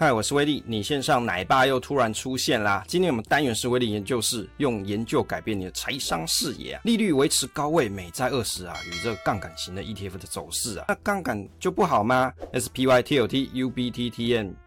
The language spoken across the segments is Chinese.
嗨，我是威力，你线上奶爸又突然出现啦！今天我们单元是威力研究室，用研究改变你的财商视野啊！利率维持高位，美债二十啊，与这个杠杆型的 ETF 的走势啊，那杠杆就不好吗？SPY、TLT、UBT、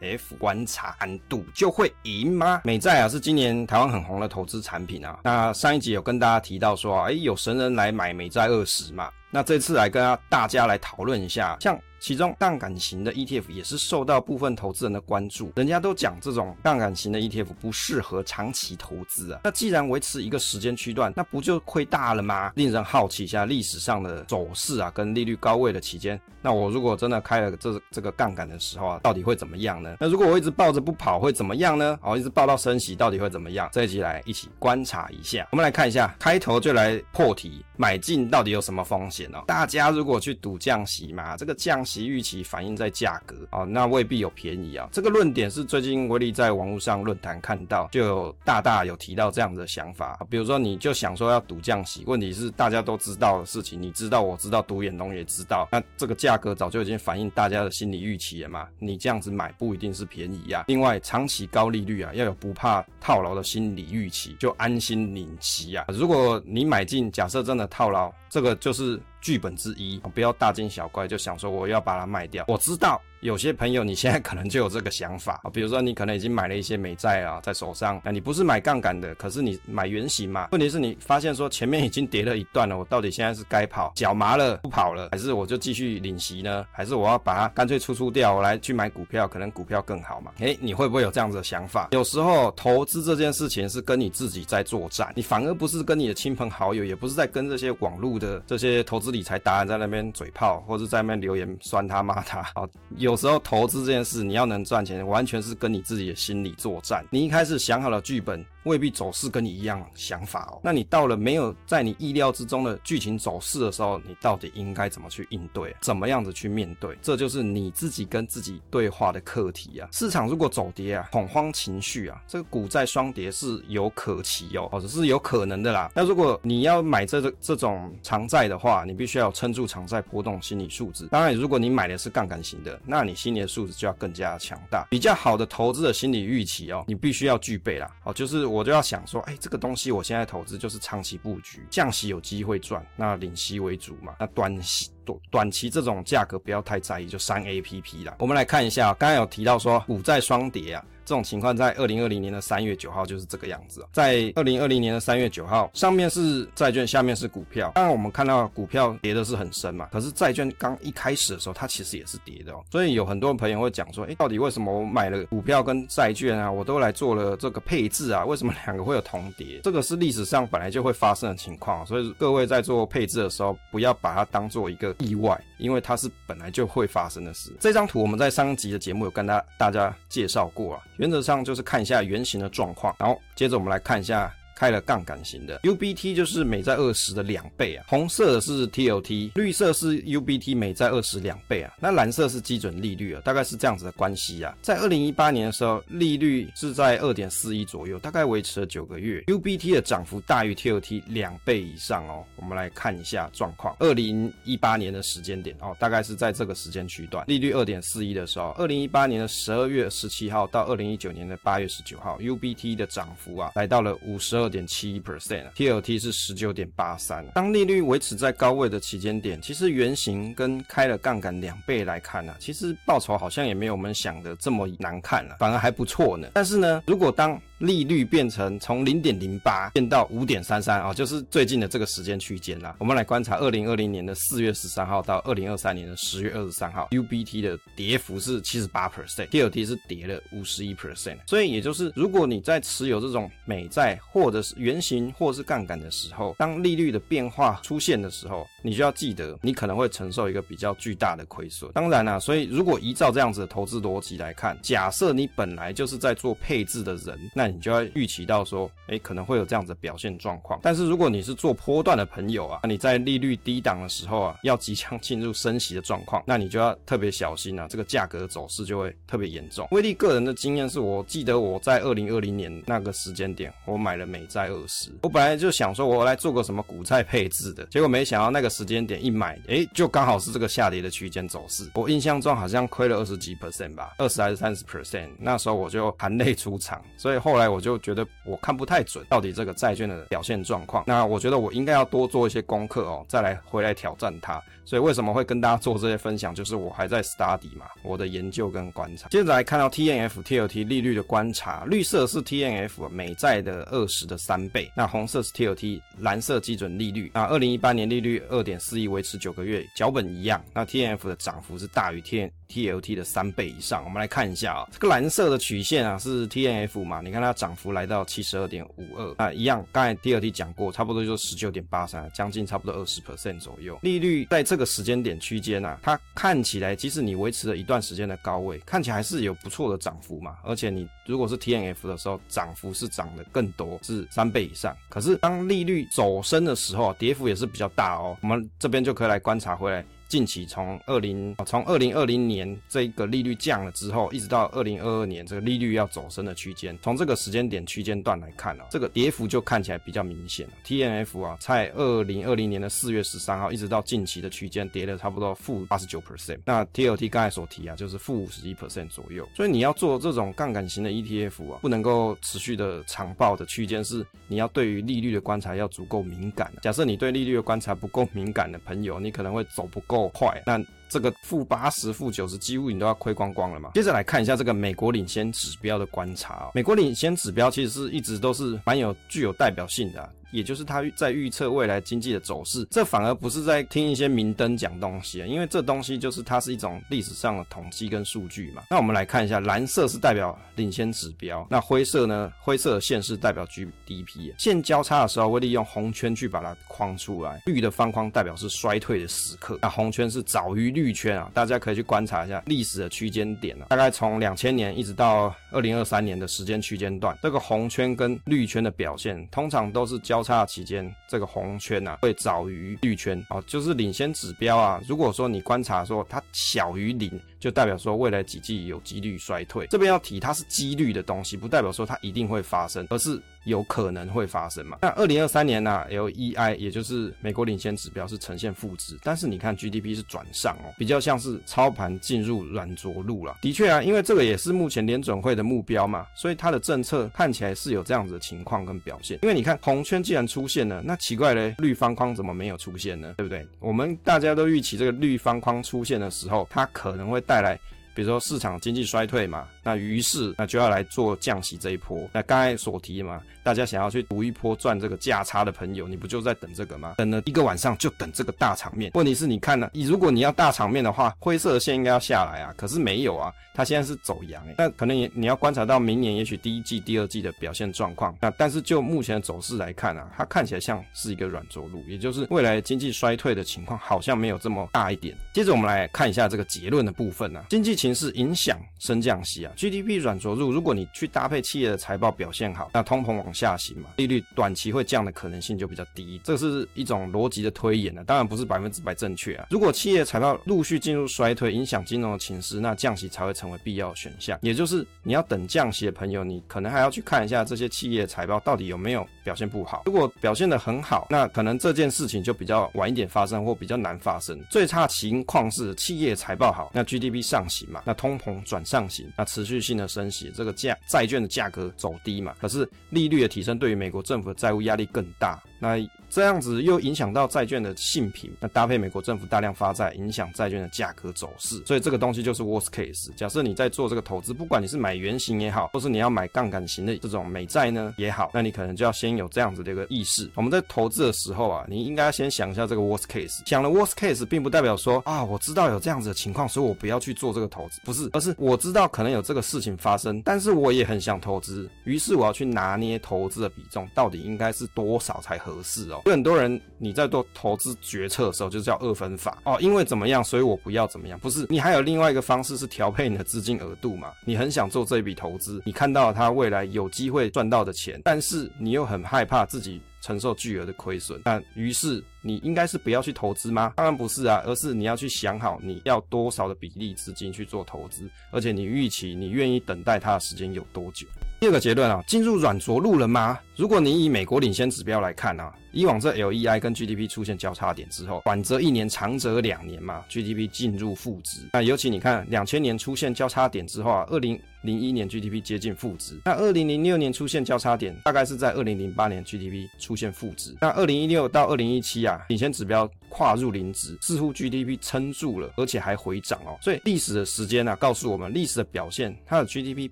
TNF 观察安度就会赢吗？美债啊是今年台湾很红的投资产品啊。那上一集有跟大家提到说，哎，有神人来买美债二十嘛？那这次来跟大家来讨论一下，像。其中杠杆型的 ETF 也是受到部分投资人的关注，人家都讲这种杠杆型的 ETF 不适合长期投资啊。那既然维持一个时间区段，那不就亏大了吗？令人好奇一下历史上的走势啊，跟利率高位的期间，那我如果真的开了这这个杠杆的时候啊，到底会怎么样呢？那如果我一直抱着不跑会怎么样呢？哦，一直抱到升息到底会怎么样？这一集来一起观察一下。我们来看一下，开头就来破题，买进到底有什么风险大家如果去赌降息嘛，这个降息预期反映在价格啊，那未必有便宜啊。这个论点是最近威力在网络上论坛看到，就有大大有提到这样的想法。比如说，你就想说要赌降息，问题是大家都知道的事情，你知道，我知道，独眼龙也知道，那这个价格早就已经反映大家的心理预期了嘛。你这样子买不一定是便宜啊。另外，长期高利率啊，要有不怕套牢的心理预期，就安心领息啊。如果你买进，假设真的套牢，这个就是。剧本之一，不要大惊小怪，就想说我要把它卖掉。我知道。有些朋友，你现在可能就有这个想法啊，比如说你可能已经买了一些美债啊，在手上，那你不是买杠杆的，可是你买原型嘛？问题是你发现说前面已经跌了一段了，我到底现在是该跑，脚麻了不跑了，还是我就继续领息呢？还是我要把它干脆出出掉，我来去买股票，可能股票更好嘛？诶，你会不会有这样子的想法？有时候投资这件事情是跟你自己在作战，你反而不是跟你的亲朋好友，也不是在跟这些网络的这些投资理财达人在那边嘴炮，或者在那边留言酸他骂他。好，有时候投资。这件事你要能赚钱，完全是跟你自己的心理作战。你一开始想好了剧本。未必走势跟你一样想法哦。那你到了没有在你意料之中的剧情走势的时候，你到底应该怎么去应对？怎么样子去面对？这就是你自己跟自己对话的课题啊。市场如果走跌啊，恐慌情绪啊，这个股债双跌是有可期哦，或者是有可能的啦。那如果你要买这个这种长债的话，你必须要撑住长债波动心理素质。当然，如果你买的是杠杆型的，那你心理的素质就要更加强大。比较好的投资的心理预期哦，你必须要具备啦。哦，就是。我就要想说，哎，这个东西我现在投资就是长期布局，降息有机会赚，那领息为主嘛。那短期短短期这种价格不要太在意，就删 APP 了。我们来看一下，刚刚有提到说股债双跌啊。这种情况在二零二零年的三月九号就是这个样子。在二零二零年的三月九号，上面是债券，下面是股票。当然我们看到股票跌的是很深嘛，可是债券刚一开始的时候，它其实也是跌的哦。所以有很多朋友会讲说，诶，到底为什么我买了股票跟债券啊，我都来做了这个配置啊？为什么两个会有同跌？这个是历史上本来就会发生的情况。所以各位在做配置的时候，不要把它当做一个意外，因为它是本来就会发生的事。这张图我们在上集的节目有跟大大家介绍过啊。原则上就是看一下原型的状况，然后接着我们来看一下。开了杠杆型的 UBT 就是美债二十的两倍啊，红色的是 TLT，绿色是 UBT 美债二十两倍啊，那蓝色是基准利率啊，大概是这样子的关系啊。在二零一八年的时候，利率是在二点四一左右，大概维持了九个月，UBT 的涨幅大于 TLT 两倍以上哦。我们来看一下状况，二零一八年的时间点哦，大概是在这个时间区段，利率二点四一的时候，二零一八年的十二月十七号到二零一九年的八月十九号，UBT 的涨幅啊，来到了五十二点七一 percent 啊，TLT 是十九点八三。当利率维持在高位的期间点，其实原型跟开了杠杆两倍来看呢、啊，其实报酬好像也没有我们想的这么难看了、啊，反而还不错呢。但是呢，如果当利率变成从零点零八变到五点三三啊，就是最近的这个时间区间啦。我们来观察二零二零年的四月十三号到二零二三年的十月二十三号，UBT 的跌幅是七十八 percent，TLT 是跌了五十一 percent。所以也就是，如果你在持有这种美债或者是原型或是杠杆的时候，当利率的变化出现的时候，你就要记得，你可能会承受一个比较巨大的亏损。当然啦、所以如果依照这样子的投资逻辑来看，假设你本来就是在做配置的人，那你就要预期到说，诶、可能会有这样子的表现状况。但是如果你是做波段的朋友啊，你在利率低档的时候啊，要即将进入升息的状况，那你就要特别小心啊，这个价格走势就会特别严重。威力个人的经验是我记得我在二零二零年那个时间点，我买了美债二十，我本来就想说我来做个什么股债配置的，结果没想到那个时间点一买，哎、欸，就刚好是这个下跌的区间走势。我印象中好像亏了二十几 percent 吧，二十还是三十 percent。那时候我就含泪出场，所以后来我就觉得我看不太准到底这个债券的表现状况。那我觉得我应该要多做一些功课哦，再来回来挑战它。所以为什么会跟大家做这些分享，就是我还在 study 嘛，我的研究跟观察。接着来看到 TNF TLT 利率的观察，绿色是 TNF 美债的二十的三倍，那红色是 TLT 蓝色基准利率。那二零一八年利率二二点四亿，维持九个月，脚本一样。那 TNF 的涨幅是大于 T TLT 的三倍以上。我们来看一下啊、这个蓝色的曲线啊是 TNF 嘛，你看它涨幅来到七十二点五二，那一样，刚才 TLT 讲过，差不多就是十九点八三，将近差不多二十 percent 左右。利率在这个时间点区间啊，它看起来即使你维持了一段时间的高位，看起来还是有不错的涨幅嘛。而且你如果是 TNF 的时候，涨幅是涨得更多，是三倍以上。可是当利率走升的时候，跌幅也是比较大哦。我们这边就可以来观察回来。近期从二零从二零二零年这个利率降了之后，一直到二零二二年这个利率要走升的区间，从这个时间点区间段来看啊，这个跌幅就看起来比较明显了。TNF 啊，在二零二零年的四月十三号一直到近期的区间跌了差不多负八十九 percent。那 TLT 刚才所提啊，就是负五十一 percent 左右。所以你要做这种杠杆型的 ETF 啊，不能够持续的长报的区间是你要对于利率的观察要足够敏感。假设你对利率的观察不够敏感的朋友，你可能会走不够。够快，那这个负八十、负九十，几乎你都要亏光光了嘛。接着来看一下这个美国领先指标的观察。美国领先指标其实是一直都是蛮有具有代表性的。也就是他在预测未来经济的走势，这反而不是在听一些明灯讲东西啊，因为这东西就是它是一种历史上的统计跟数据嘛。那我们来看一下，蓝色是代表领先指标，那灰色呢？灰色的线是代表 GDP。线交叉的时候会利用红圈去把它框出来，绿的方框代表是衰退的时刻，那红圈是早于绿圈啊。大家可以去观察一下历史的区间点啊，大概从两千年一直到二零二三年的时间区间段，这个红圈跟绿圈的表现通常都是交。交叉期间，这个红圈呢会早于绿圈哦，就是领先指标啊。如果说你观察说它小于零，就代表说未来几季有几率衰退。这边要提，它是几率的东西，不代表说它一定会发生，而是。有可能会发生嘛？那二零二三年呢、LEI 也就是美国领先指标是呈现负值，但是你看 GDP 是转上哦，比较像是操盘进入软着陆了。的确啊，因为这个也是目前联准会的目标嘛，所以它的政策看起来是有这样子的情况跟表现。因为你看红圈既然出现了，那奇怪嘞，绿方框怎么没有出现呢？对不对？我们大家都预期这个绿方框出现的时候，它可能会带来。比如说市场经济衰退嘛，那于是那就要来做降息这一波。那刚才所提嘛，大家想要去赌一波赚这个价差的朋友，你不就在等这个吗？等了一个晚上就等这个大场面。问题是你看呢，你如果你要大场面的话，灰色的线应该要下来啊，可是没有啊，它现在是走阳诶。那可能你你要观察到明年也许第一季、第二季的表现状况。那但是就目前的走势来看啊，它看起来像是一个软着陆，也就是未来经济衰退的情况好像没有这么大一点。接着我们来看一下这个结论的部分啊，经济情势影响升降息啊，GDP 软着陆。如果你去搭配企业的财报表现好，那通膨往下行嘛，利率短期会降的可能性就比较低。这是一种逻辑的推演呢，当然不是百分之百正确啊。如果企业财报陆续进入衰退，影响金融的情势，那降息才会成为必要选项。也就是你要等降息的朋友，你可能还要去看一下这些企业财报到底有没有表现不好。如果表现得很好，那可能这件事情就比较晚一点发生，或比较难发生。最差情况是企业财报好，那 GDP 上行那通通膨转上行，那持续性的升息，这个价债券的价格走低嘛，可是利率的提升对于美国政府的债务压力更大。那这样子又影响到债券的性评，那搭配美国政府大量发债，影响债券的价格走势，所以这个东西就是 worst case。假设你在做这个投资，不管你是买圆形也好，或是你要买杠杆型的这种美债呢也好，那你可能就要先有这样子的一个意识。我们在投资的时候啊，你应该先想一下这个 worst case。想了 worst case，并不代表说啊，我知道有这样子的情况，所以我不要去做这个投资，不是，而是我知道可能有这个事情发生，但是我也很想投资，于是我要去拿捏投资的比重，到底应该是多少才合合适哦。有很多人，你在做投资决策的时候，就叫二分法哦，因为怎么样，所以我不要怎么样。不是，你还有另外一个方式是调配你的资金额度嘛？你很想做这一笔投资，你看到了它未来有机会赚到的钱，但是你又很害怕自己承受巨额的亏损，那于是你应该是不要去投资吗？当然不是啊，而是你要去想好你要多少的比例资金去做投资，而且你预期你愿意等待它的时间有多久。第二个结论啊，进入软着陆了吗？如果你以美国领先指标来看啊，以往这 LEI 跟 GDP 出现交叉点之后，短则一年，长则两年嘛，GDP 进入负值。那尤其你看，两千年出现交叉点之后啊，二零零一年 GDP 接近负值。那二零零六年出现交叉点，大概是在二零零八年 GDP 出现负值。那二零一六到二零一七啊，领先指标跨入零值，似乎 GDP 撑住了，而且还回涨哦。所以历史的时间呢、啊，告诉我们历史的表现，它的 GDP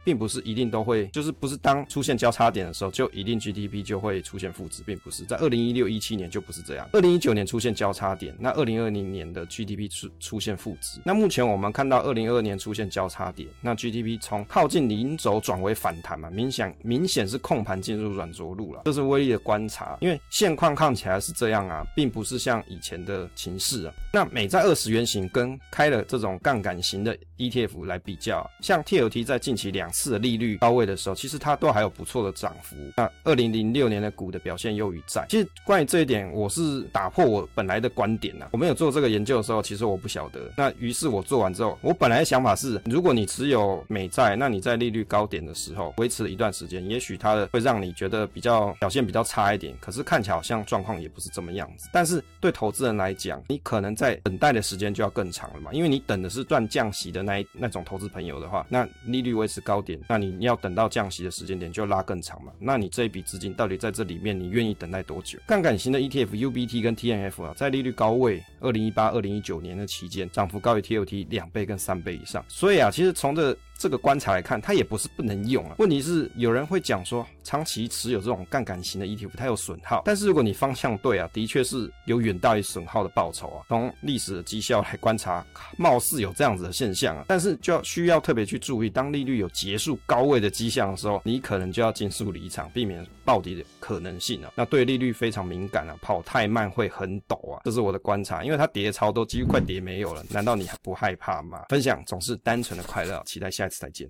并不是一定都会，就是不是当出现交叉点的时候就一定 GDP。就会出现负值，并不是在二零一六一七年就不是这样。二零一九年出现交叉点，那二零二零年的 GDP 出出现负值。那目前我们看到二零二二年出现交叉点，那 GDP 从靠近零轴转为反弹嘛，明显明显是控盘进入软着陆了。这是威力的观察，因为现况看起来是这样啊，并不是像以前的情势啊。那美债二十原型跟开了这种杠杆型的 ETF 来比较，像 TLT 在近期两次的利率高位的时候，其实它都还有不错的涨幅。那二零零六年的股的表现优于债。其实关于这一点，我是打破我本来的观点呐。我没有做这个研究的时候，其实我不晓得。那于是我做完之后，我本来的想法是，如果你持有美债，那你在利率高点的时候维持了一段时间，也许它的会让你觉得比较表现比较差一点。可是看起来好像状况也不是这么样子。但是对投资人来讲，你可能在等待的时间就要更长了嘛，因为你等的是赚降息的那一那种投资朋友的话，那利率维持高点，那你要等到降息的时间点就拉更长嘛。那你这一笔资金到底在这里面，你愿意等待多久？杠杆型的 ETF UBT 跟 TNF 啊，在利率高位，二零一八、二零一九年的期间，涨幅高于 TLT 两倍跟三倍以上。所以啊，其实从这这个观察来看，它也不是不能用啊。问题是有人会讲说，长期持有这种杠杆型的 ETF，它有损耗。但是如果你方向对啊，的确是有远大于损耗的报酬啊。从历史的绩效来观察，貌似有这样子的现象啊。但是就要需要特别去注意，当利率有结束高位的迹象的时候，你可能就要尽速离场，避免暴跌的可能性啊。那对利率非常敏感啊，跑太慢会很抖啊。这是我的观察，因为它跌超都，几乎快跌没有了。难道你还不害怕吗？分享总是单纯的快乐，期待下。下次再见。